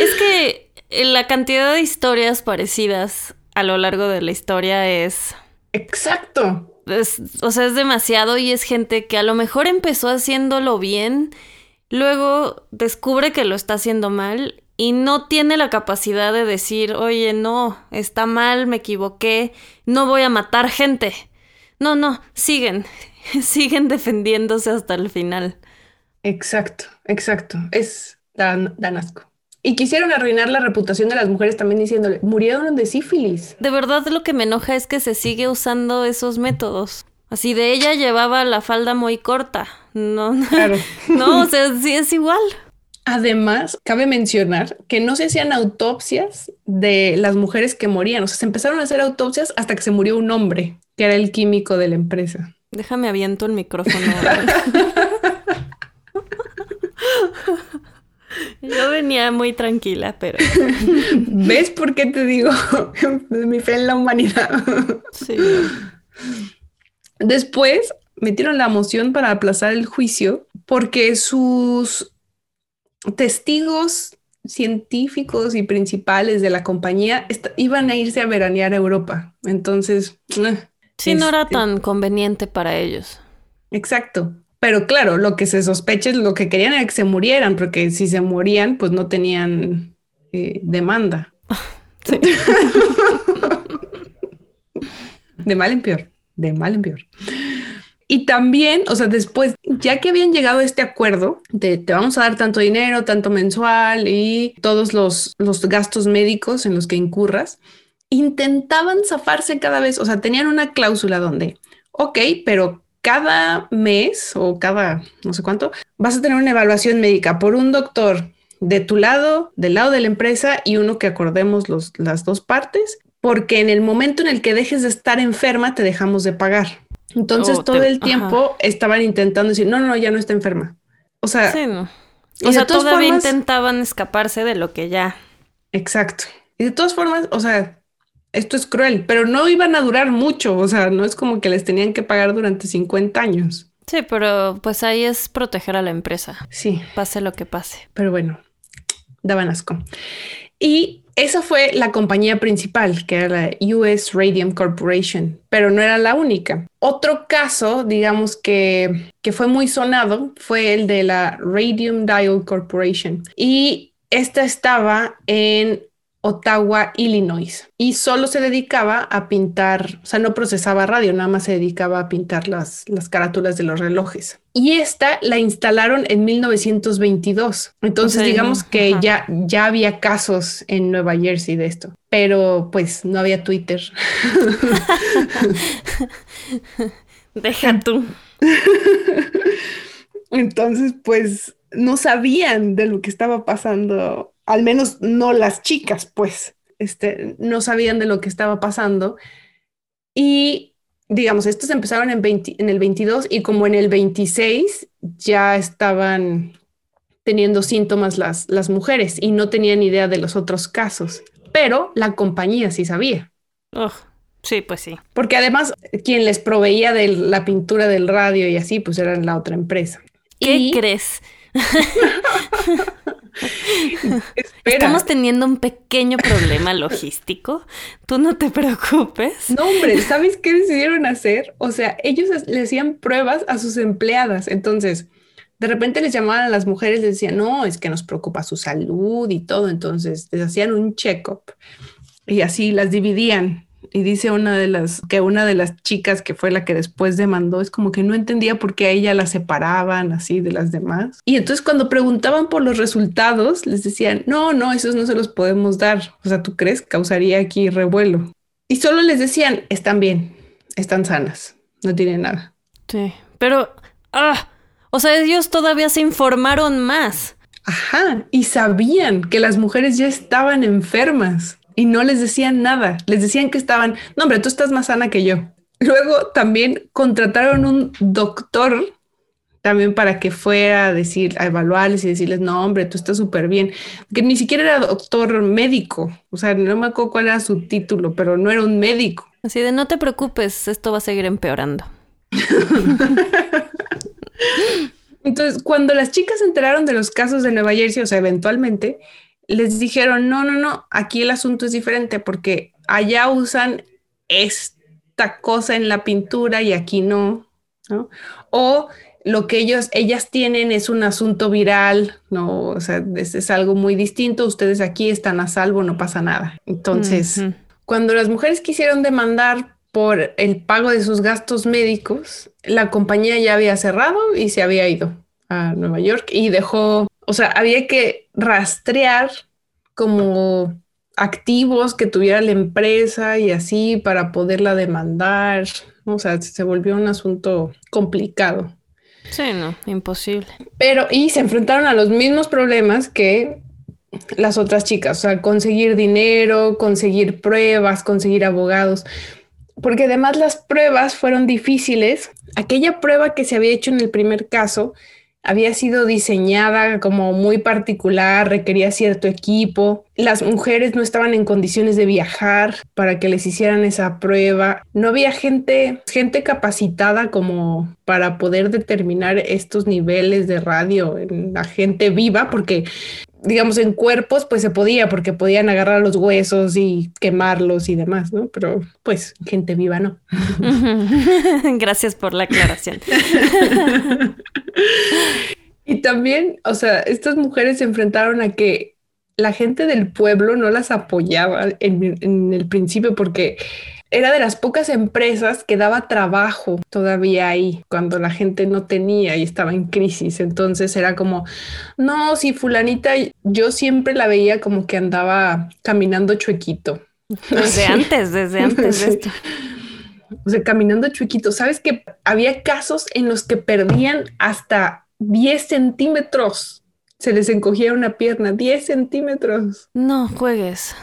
es que la cantidad de historias parecidas a lo largo de la historia es... Exacto. o sea, es demasiado y es gente que a lo mejor empezó haciéndolo bien, luego descubre que lo está haciendo mal y no tiene la capacidad de decir, oye, no, está mal, me equivoqué, no voy a matar gente. No, no, siguen, siguen defendiéndose hasta el final. Exacto, exacto. Es dan, asco. Y quisieron arruinar la reputación de las mujeres también diciéndole, murieron de sífilis. De verdad lo que me enoja es que se sigue usando esos métodos. Así de ella llevaba la falda muy corta. No, claro. no, o sea, sí es igual. Además, cabe mencionar que no se hacían autopsias de las mujeres que morían. O sea, se empezaron a hacer autopsias hasta que se murió un hombre, que era el químico de la empresa. Déjame aviento el micrófono. Yo venía muy tranquila, pero... ¿Ves por qué te digo mi fe en la humanidad? Sí. Después metieron la moción para aplazar el juicio porque sus testigos científicos y principales de la compañía iban a irse a veranear a Europa. Entonces... Eh, sí, no era este tan conveniente para ellos. Exacto. Pero claro, lo que se sospecha es lo que querían era que se murieran, porque si se morían, pues no tenían eh, demanda. Sí. de mal en peor, de mal en peor. Y también, o sea, después, ya que habían llegado a este acuerdo de te vamos a dar tanto dinero, tanto mensual y todos los, los gastos médicos en los que incurras, intentaban zafarse cada vez, o sea, tenían una cláusula donde, ok, pero cada mes o cada no sé cuánto, vas a tener una evaluación médica por un doctor de tu lado, del lado de la empresa y uno que acordemos los, las dos partes, porque en el momento en el que dejes de estar enferma, te dejamos de pagar. Entonces todo el tiempo estaban intentando decir, no, no, ya no está enferma. O sea, sí, no. o sea todavía intentaban escaparse de lo que ya. Exacto. Y de todas formas, o sea, esto es cruel, pero no iban a durar mucho, o sea, no es como que les tenían que pagar durante 50 años. Sí, pero pues ahí es proteger a la empresa. Sí. Pase lo que pase. Pero bueno, daban asco. Y esa fue la compañía principal, que era la US Radium Corporation, pero no era la única. Otro caso, digamos que, que fue muy sonado, fue el de la Radium Dial Corporation. Y esta estaba en Ottawa, Illinois, y solo se dedicaba a pintar, o sea, no procesaba radio, nada más se dedicaba a pintar las, las carátulas de los relojes. Y esta la instalaron en 1922. Entonces, digamos que ya, ya había casos en Nueva Jersey de esto, pero pues no había Twitter. Deja tú. Entonces, pues no sabían de lo que estaba pasando al menos no las chicas, pues, este, no sabían de lo que estaba pasando. Y digamos, estos empezaron en, en el 22 y como en el 26 ya estaban teniendo síntomas las, las mujeres y no tenían idea de los otros casos, pero la compañía sí sabía. sí, pues sí. Porque además quien les proveía de la pintura del radio y así, pues era la otra empresa. ¿Qué crees? Estamos teniendo un pequeño problema logístico. Tú no te preocupes. No, hombre, ¿sabes qué decidieron hacer? O sea, ellos le hacían pruebas a sus empleadas. Entonces, de repente les llamaban a las mujeres, les decían, no, es que nos preocupa su salud y todo. Entonces, les hacían un check-up y así las dividían y dice una de las que una de las chicas que fue la que después demandó es como que no entendía por qué a ella la separaban así de las demás. Y entonces cuando preguntaban por los resultados, les decían, no, no, esos no se los podemos dar. O sea, ¿tú crees? Causaría aquí revuelo. Y solo les decían, están bien, están sanas, no tienen nada. Sí, pero, ah, o sea, ellos todavía se informaron más. Ajá, y sabían que las mujeres ya estaban enfermas y no les decían nada. Les decían que estaban, no, hombre, tú estás más sana que yo. Luego también contrataron un doctor también para que fuera a decir, a evaluarles y decirles, no, hombre, tú estás súper bien. Que ni siquiera era doctor médico, o sea, no me acuerdo cuál era su título, pero no era un médico. Así de, no te preocupes, esto va a seguir empeorando. Entonces, cuando las chicas se enteraron de los casos de Nueva Jersey, o sea, eventualmente, les dijeron, no, no, no, aquí el asunto es diferente porque allá usan esta cosa en la pintura y aquí no, ¿no? O lo que ellos, ellas tienen es un asunto viral, no, o sea, es, algo muy distinto, ustedes aquí están a salvo, no pasa nada. Entonces, cuando las mujeres quisieron demandar por el pago de sus gastos médicos, la compañía ya había cerrado y se había ido a Nueva York y dejó, o sea, había que rastrear como activos que tuviera la empresa y así para poderla demandar. O sea, se volvió un asunto complicado. Sí, no, imposible. Pero, y se enfrentaron a los mismos problemas que las otras chicas, o sea, conseguir dinero, conseguir pruebas, conseguir abogados, porque además las pruebas fueron difíciles. Aquella prueba que se había hecho en el primer caso había sido diseñada como muy particular, requería cierto equipo. Las mujeres no estaban en condiciones de viajar para que les hicieran esa prueba. No había gente, gente capacitada como para poder determinar estos niveles de radio en la gente viva, porque digamos, en cuerpos, pues se podía, porque podían agarrar los huesos y quemarlos y demás, ¿no? Pero pues gente viva no. Gracias por la aclaración. y también, o sea, estas mujeres se enfrentaron a que la gente del pueblo no las apoyaba en, en el principio porque era de las pocas empresas que daba trabajo todavía ahí cuando la gente no tenía y estaba en crisis. Entonces era como, no, si fulanita, yo siempre la veía como que andaba caminando chuequito. Desde antes, desde antes de esto. O sea, caminando chuequito. ¿Sabes que había casos en los que perdían hasta 10 centímetros? Se les encogía una pierna, 10 centímetros. No juegues.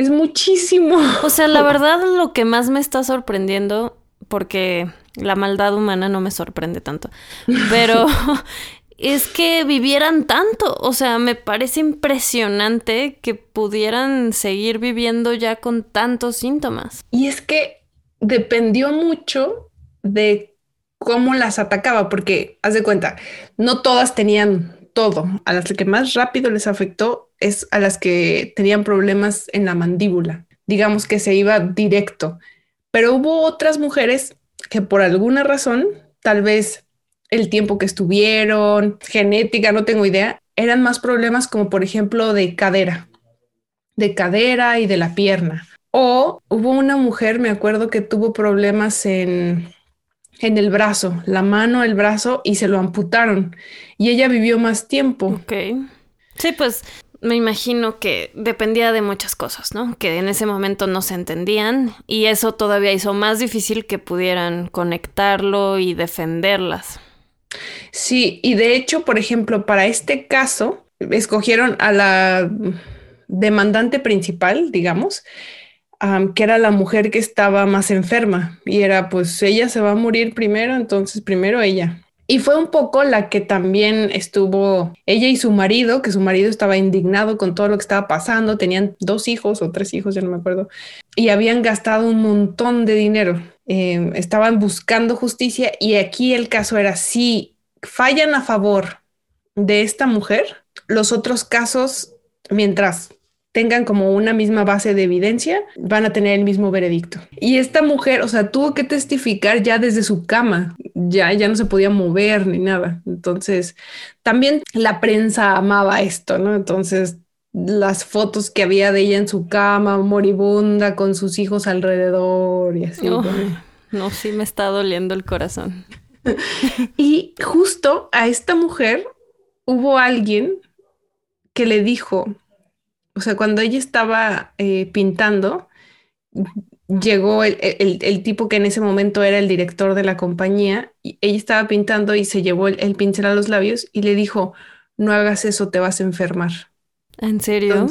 Es muchísimo. O sea, la verdad lo que más me está sorprendiendo, porque la maldad humana no me sorprende tanto, pero es que vivieran tanto. O sea, me parece impresionante que pudieran seguir viviendo ya con tantos síntomas. Y es que dependió mucho de cómo las atacaba, porque haz de cuenta, no todas tenían todo. A las que más rápido les afectó es a las que tenían problemas en la mandíbula. Digamos que se iba directo. Pero hubo otras mujeres que por alguna razón, tal vez el tiempo que estuvieron, genética, no tengo idea, eran más problemas como por ejemplo de cadera, de cadera y de la pierna. O hubo una mujer, me acuerdo que tuvo problemas en en el brazo, la mano, el brazo y se lo amputaron. Y ella vivió más tiempo. Ok. Sí, pues me imagino que dependía de muchas cosas, ¿no? Que en ese momento no se entendían y eso todavía hizo más difícil que pudieran conectarlo y defenderlas. Sí, y de hecho, por ejemplo, para este caso, escogieron a la demandante principal, digamos, que era la mujer que estaba más enferma y era pues ella se va a morir primero, entonces primero ella. Y fue un poco la que también estuvo, ella y su marido, que su marido estaba indignado con todo lo que estaba pasando, tenían dos hijos o tres hijos, ya no me acuerdo, y habían gastado un montón de dinero. Em, estaban buscando justicia y aquí el caso era si fallan a favor de esta mujer, los otros casos, mientras tengan como una misma base de evidencia, van a tener el mismo veredicto. Y esta mujer, o sea, tuvo que testificar ya desde su cama, ya, ya no se podía mover ni nada. Entonces, también la prensa amaba esto, ¿no? Entonces, las fotos que había de ella en su cama, moribunda, con sus hijos alrededor y así. no, sí me está doliendo el corazón. y justo a esta mujer hubo alguien que le dijo, o sea, cuando ella estaba eh, pintando, llegó el, tipo que en ese momento era el director de la compañía, y ella estaba pintando y se llevó el, pincel a los labios y le dijo, no hagas eso, te vas a enfermar. ¿En serio?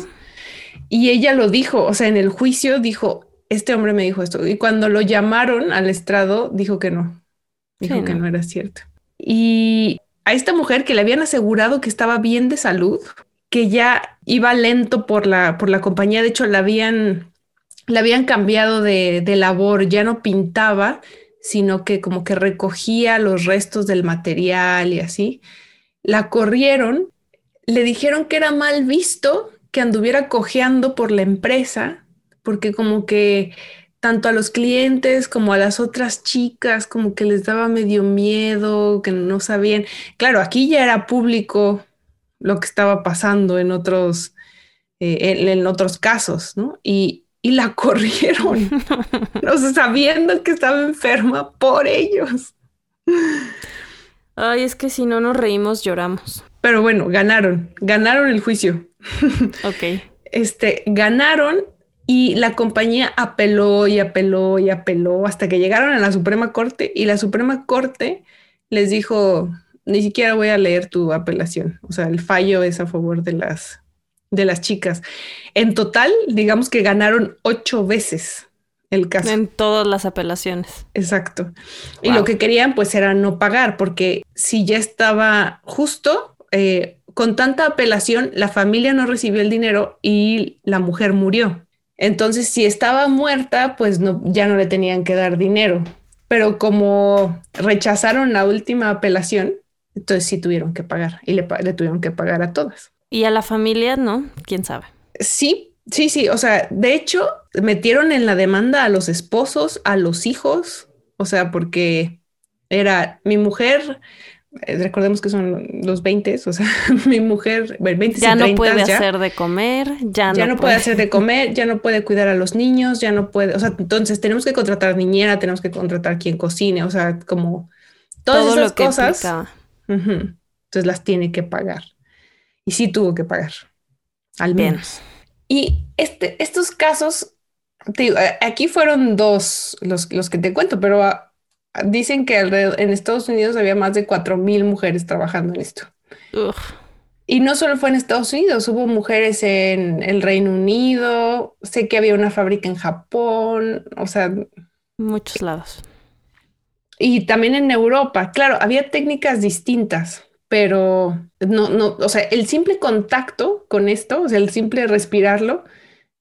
y ella lo dijo, o sea, en el juicio dijo, este hombre me dijo esto. Y cuando lo llamaron al estrado, dijo que no, dijo que no era cierto. Y a esta mujer que le habían asegurado que estaba bien de salud, que ya iba lento por la, por la compañía, de hecho la habían, la habían cambiado de, de labor, ya no pintaba, sino que como que recogía los restos del material y así. La corrieron, le dijeron que era mal visto que anduviera cojeando por la empresa, porque como que tanto a los clientes como a las otras chicas, como que les daba medio miedo, que no sabían. Claro, aquí ya era público lo que estaba pasando en otros, eh, en, otros casos, ¿no? Y, y la corrieron, no sé, sabiendo que estaba enferma por ellos. Ay, es que si no nos reímos, lloramos. Pero bueno, ganaron, ganaron el juicio. Ok. Este, ganaron y la compañía apeló y apeló y apeló hasta que llegaron a la Suprema Corte y la Suprema Corte les dijo, ni siquiera voy a leer tu apelación. O sea, el fallo es a favor de las, de las chicas. En total, digamos que ganaron ocho veces el caso. En todas las apelaciones. Exacto. Y lo que querían pues era no pagar, porque si ya estaba justo, eh, con tanta apelación, la familia no recibió el dinero y la mujer murió. Entonces, si estaba muerta, pues no, ya no le tenían que dar dinero. Pero como rechazaron la última apelación, entonces sí tuvieron que pagar y le, tuvieron que pagar a todas. Y a la familia, ¿no? ¿Quién sabe? Sí, sí, sí. O sea, de hecho, metieron en la demanda a los esposos, a los hijos. O sea, porque era mi mujer eh, recordemos que son los 20, o sea, mi mujer, 20 ya no puede hacer de comer, ya, ya no, puede. hacer de comer, ya no puede cuidar a los niños, ya no puede, o sea, entonces tenemos que contratar niñera, tenemos que contratar quien cocine, o sea, como todas Todo esas cosas. entonces las tiene que pagar. Y sí tuvo que pagar, al menos. Y este, estos casos, te aquí fueron dos los, los que te cuento, pero dicen que en Estados Unidos había más de 4.000 mujeres trabajando en esto. Y no solo fue en Estados Unidos, hubo mujeres en el Reino Unido, sé que había una fábrica en Japón, o sea... Muchos lados. Y también en Europa, claro, había técnicas distintas, pero no, no, o sea, el simple contacto con esto, o sea, el simple respirarlo,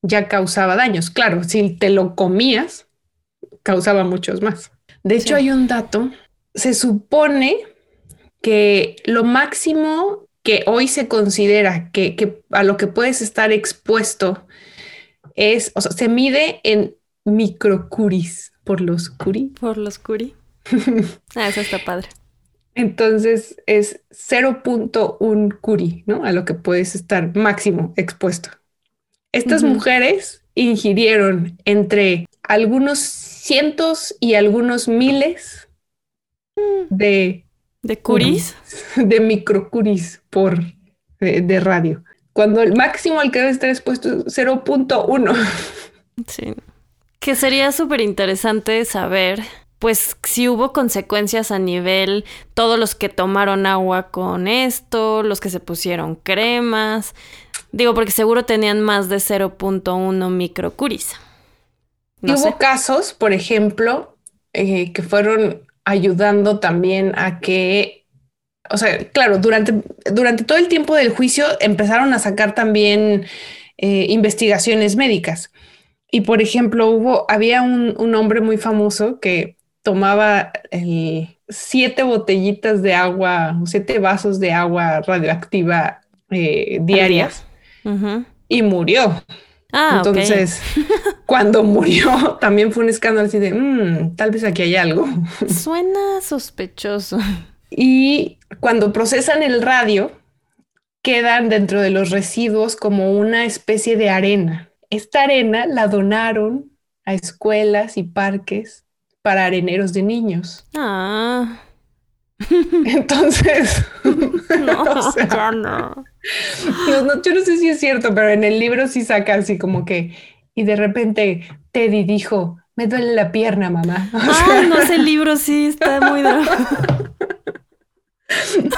ya causaba daños. Claro, si te lo comías, causaba muchos más. De hecho, hay un dato. Se supone que lo máximo que hoy se considera que, a lo que puedes estar expuesto es, o sea, se mide en microcuris por los curi. Por los curi. ah, eso está padre. Entonces es 0.1 curi, ¿no? A lo que puedes estar máximo expuesto. Estas mujeres ingirieron entre algunos cientos y algunos miles de... ¿De curis? De microcuris por de, radio. Cuando el máximo al que debe estar expuesto es 0.1. Sí. Que sería súper interesante saber, pues, si hubo consecuencias a nivel todos los que tomaron agua con esto, los que se pusieron cremas. Digo, porque seguro tenían más de 0.1 microcuris hubo casos, por ejemplo, eh, que fueron ayudando también a que, o sea, claro, durante, durante todo el tiempo del juicio empezaron a sacar también eh, investigaciones médicas. Y por ejemplo, hubo, había un, hombre muy famoso que tomaba siete botellitas de agua, siete vasos de agua radioactiva eh, diarias y murió. Ah, Entonces, cuando murió, también fue un escándalo así de, mm, tal vez aquí hay algo. Suena sospechoso. Y cuando procesan el radio, quedan dentro de los residuos como una especie de arena. Esta arena la donaron a escuelas y parques para areneros de niños. Ah. Entonces, no, no. Yo no sé si es cierto, pero en el libro sí saca así como que, y de repente Teddy dijo, me duele la pierna, mamá. Ah, no el libro sí está muy drama.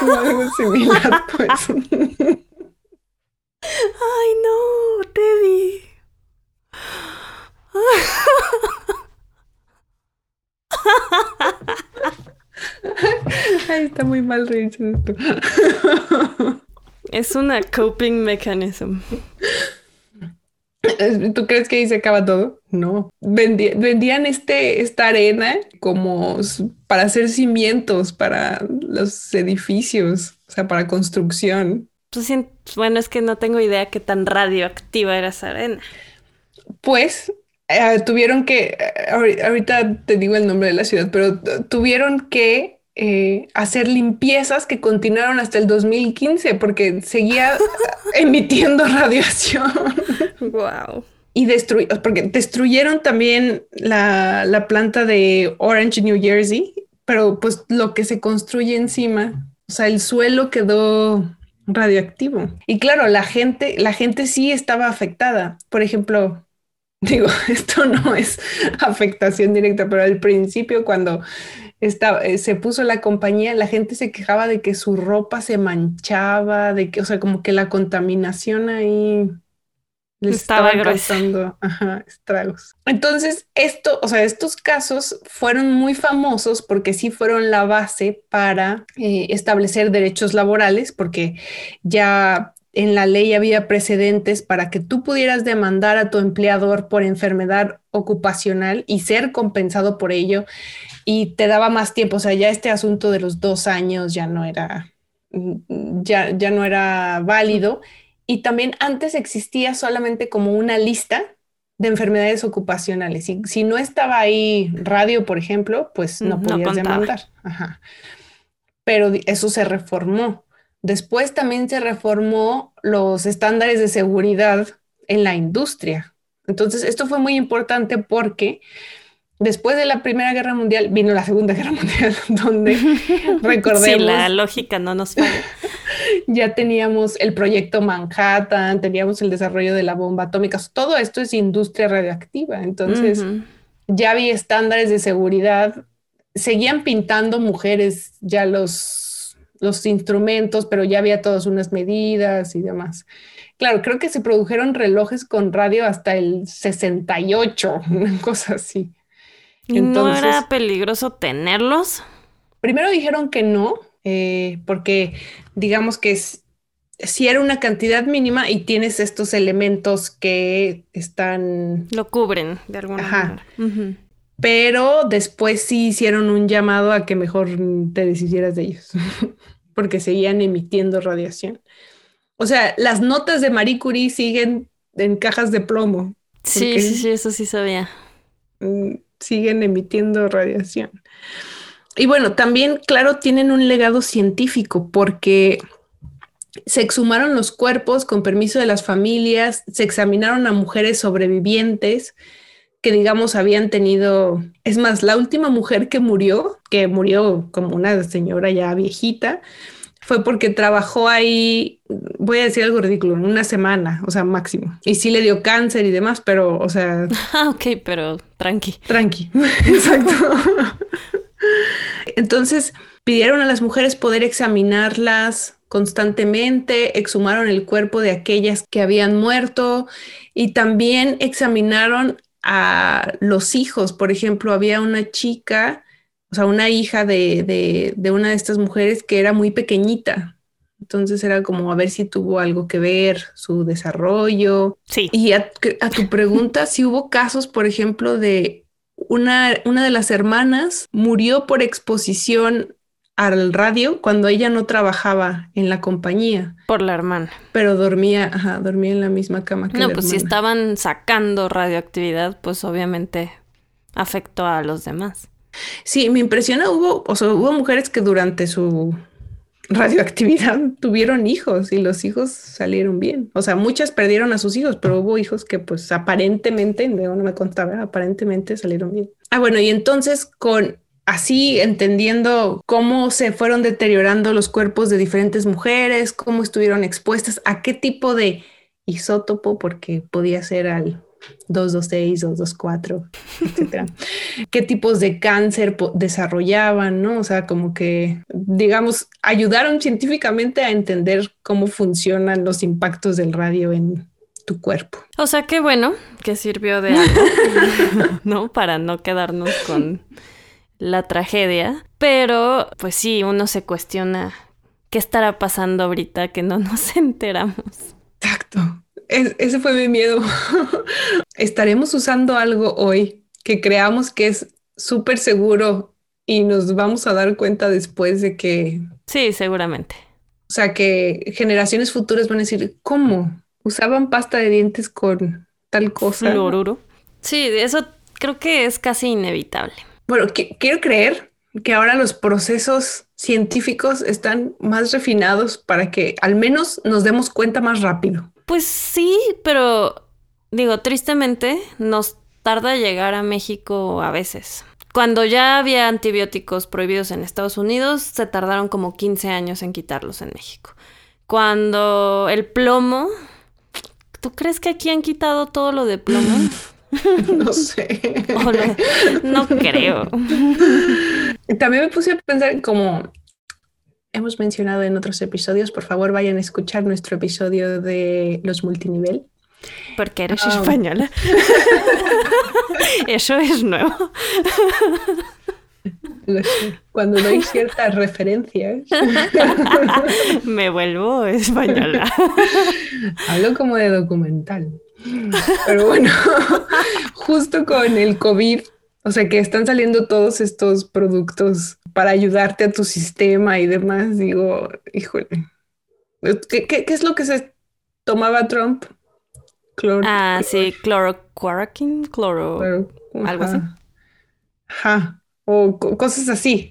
algo similar, pues. Ay, no, Teddy. Ay, está muy mal de esto. Es una coping mechanism. ¿Tú crees que ahí se acaba todo? No. vendían este, esta arena como para hacer cimientos para los edificios, o sea, para construcción. Pues, bueno, es que no tengo idea qué tan radioactiva era esa arena. Pues eh, tuvieron que, eh, ahorita te digo el nombre de la ciudad, pero tuvieron que eh, hacer limpiezas que continuaron hasta el 2015 porque seguía emitiendo radiación. Wow. Y destruyeron, porque destruyeron también la, la planta de Orange, New Jersey, pero pues lo que se construye encima, o sea, el suelo quedó radioactivo. Y claro, la gente, la gente sí estaba afectada. Por ejemplo, digo, esto no es afectación directa, pero al principio cuando estaba, eh, se puso la compañía, la gente se quejaba de que su ropa se manchaba, de que, o sea, como que la contaminación ahí estaba causando estragos. Entonces, esto, o sea, estos casos fueron muy famosos porque sí fueron la base para eh, establecer derechos laborales, porque ya en la ley había precedentes para que tú pudieras demandar a tu empleador por enfermedad ocupacional y ser compensado por ello y te daba más tiempo. O sea, ya este asunto de los dos años ya no era, ya, ya no era válido. Y también antes existía solamente como una lista de enfermedades ocupacionales. Y si no estaba ahí radio, por ejemplo, pues no podías demandar. Pero eso se reformó. Después también se reformó los estándares de seguridad en la industria. Entonces, esto fue muy importante porque después de la Primera Guerra Mundial vino la Segunda Guerra Mundial, donde recordemos... Sí, la lógica no nos falla. ya teníamos el proyecto Manhattan, teníamos el desarrollo de la bomba atómica, todo esto es industria radioactiva. Entonces, ya había estándares de seguridad, seguían pintando mujeres ya los los instrumentos, pero ya había todas unas medidas y demás. Claro, creo que se produjeron relojes con radio hasta el 68, una cosa así. ¿No era peligroso tenerlos? Primero dijeron que no, eh, porque digamos que si era una cantidad mínima y tienes estos elementos que están... Lo cubren de alguna manera. Pero después sí hicieron un llamado a que mejor te deshicieras de ellos. porque seguían emitiendo radiación. O sea, las notas de Marie Curie siguen en cajas de plomo. Sí, sí, sí, eso sí sabía. Mm, siguen emitiendo radiación. Y bueno, también, claro, tienen un legado científico porque se exhumaron los cuerpos con permiso de las familias, se examinaron a mujeres sobrevivientes que digamos habían tenido, es más, la última mujer que murió, que murió como una señora ya viejita, fue porque trabajó ahí, voy a decir algo ridículo, en una semana, o sea, máximo. Y sí le dio cáncer y demás, pero, o sea... Ah, ok, pero tranqui. Tranqui, exacto. Entonces, pidieron a las mujeres poder examinarlas constantemente, exhumaron el cuerpo de aquellas que habían muerto y también examinaron a los hijos. Por ejemplo, había una chica, o sea, una hija de, una de estas mujeres que era muy pequeñita. Entonces era como a ver si tuvo algo que ver su desarrollo. Sí. Y a, tu pregunta, si hubo casos, por ejemplo, de una, una de las hermanas murió por exposición al radio cuando ella no trabajaba en la compañía. Por la hermana. Pero dormía, ajá, dormía en la misma cama que No, pues si estaban sacando radioactividad, pues obviamente afectó a los demás. Sí, me impresiona, hubo, o sea, hubo mujeres que durante su radioactividad tuvieron hijos y los hijos salieron bien. O sea, muchas perdieron a sus hijos, pero hubo hijos que pues aparentemente, no me contaba, aparentemente salieron bien. Ah, bueno, y entonces con así entendiendo cómo se fueron deteriorando los cuerpos de diferentes mujeres, cómo estuvieron expuestas, a qué tipo de isótopo, porque podía ser al 226, 224, etcétera. ¿Qué tipos de cáncer desarrollaban, no? O sea, como que, digamos, ayudaron científicamente a entender cómo funcionan los impactos del radio en tu cuerpo. O sea, qué bueno que sirvió de algo, ¿no? Para no quedarnos con la tragedia. Pero, pues sí, uno se cuestiona qué estará pasando ahorita que no nos enteramos. Exacto. ese fue mi miedo. Estaremos usando algo hoy que creamos que es súper seguro y nos vamos a dar cuenta después de que... Sí, seguramente. O sea, que generaciones futuras van a decir, ¿cómo? Usaban pasta de dientes con tal cosa. Fluoruro. Sí, eso creo que es casi inevitable. Bueno, quiero creer que ahora los procesos científicos están más refinados para que al menos nos demos cuenta más rápido. Pues sí, pero digo, tristemente nos tarda llegar a México a veces. Cuando ya había antibióticos prohibidos en Estados Unidos, se tardaron como 15 años en quitarlos en México. Cuando el plomo... ¿Tú crees que aquí han quitado todo lo de plomo? No sé. no creo. También me puse a pensar como hemos mencionado en otros episodios, por favor vayan a escuchar nuestro episodio de los multinivel. Porque eres ah. española. Eso es nuevo. Cuando doy ciertas referencias. Me vuelvo española. Hablo como de documental. Pero bueno, justo con el COVID, o sea que están saliendo todos estos productos para ayudarte a tu sistema y demás, digo, híjole, ¿qué, es lo que se tomaba Trump? ah, sí, cloroquine, cloro, algo así. Ajá o cosas así.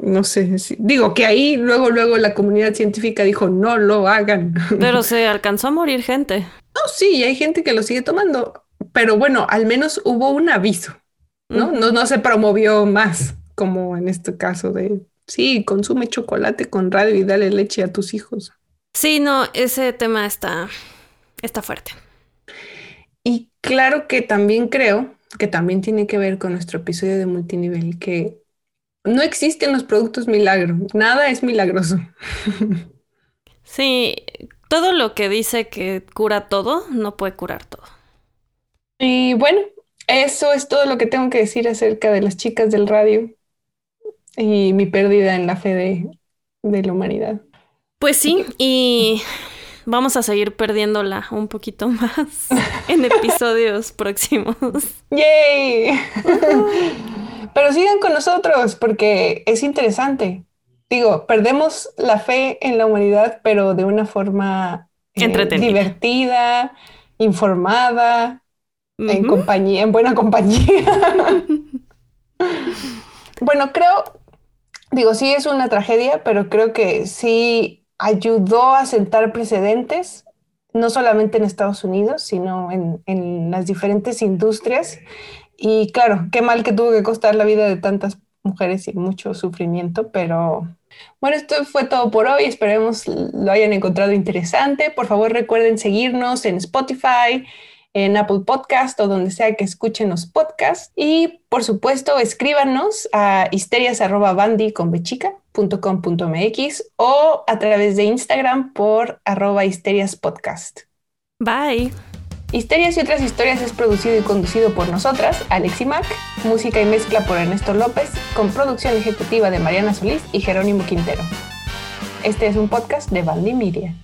No sé. Digo que ahí luego, luego la comunidad científica dijo no lo hagan. Pero se alcanzó a morir gente. No, sí, hay gente que lo sigue tomando. Pero bueno, al menos hubo un aviso, ¿no? No, no se promovió más, como en este caso de sí, consume chocolate con radio y dale leche a tus hijos. Sí, no, ese tema está, está fuerte. Y claro que también creo que también tiene que ver con nuestro episodio de multinivel, que no existen los productos milagro, nada es milagroso. Sí, todo lo que dice que cura todo, no puede curar todo. Y bueno, eso es todo lo que tengo que decir acerca de las chicas del radio y mi pérdida en la fe de, de la humanidad. Pues sí, y vamos a seguir perdiéndola un poquito más en episodios próximos. ¡Yay! Pero sigan con nosotros porque es interesante. Digo, perdemos la fe en la humanidad, pero de una forma eh, divertida, informada, en compañía, en buena compañía. bueno, creo, digo, sí es una tragedia, pero creo que sí ayudó a sentar precedentes, no solamente en Estados Unidos, sino en, las diferentes industrias. Y claro, qué mal que tuvo que costar la vida de tantas mujeres y mucho sufrimiento, pero bueno, esto fue todo por hoy. Esperemos lo hayan encontrado interesante. Por favor, recuerden seguirnos en Spotify, en Apple Podcast o donde sea que escuchen los podcasts. Y por supuesto, escríbanos a histerias.bandy.com.mx o a través de Instagram por arroba histeriaspodcast. Bye. Histerias y otras historias es producido y conducido por nosotras, Alex y Mac, música y mezcla por Ernesto López, con producción ejecutiva de Mariana Solís y Jerónimo Quintero. Este es un podcast de Bandy Media.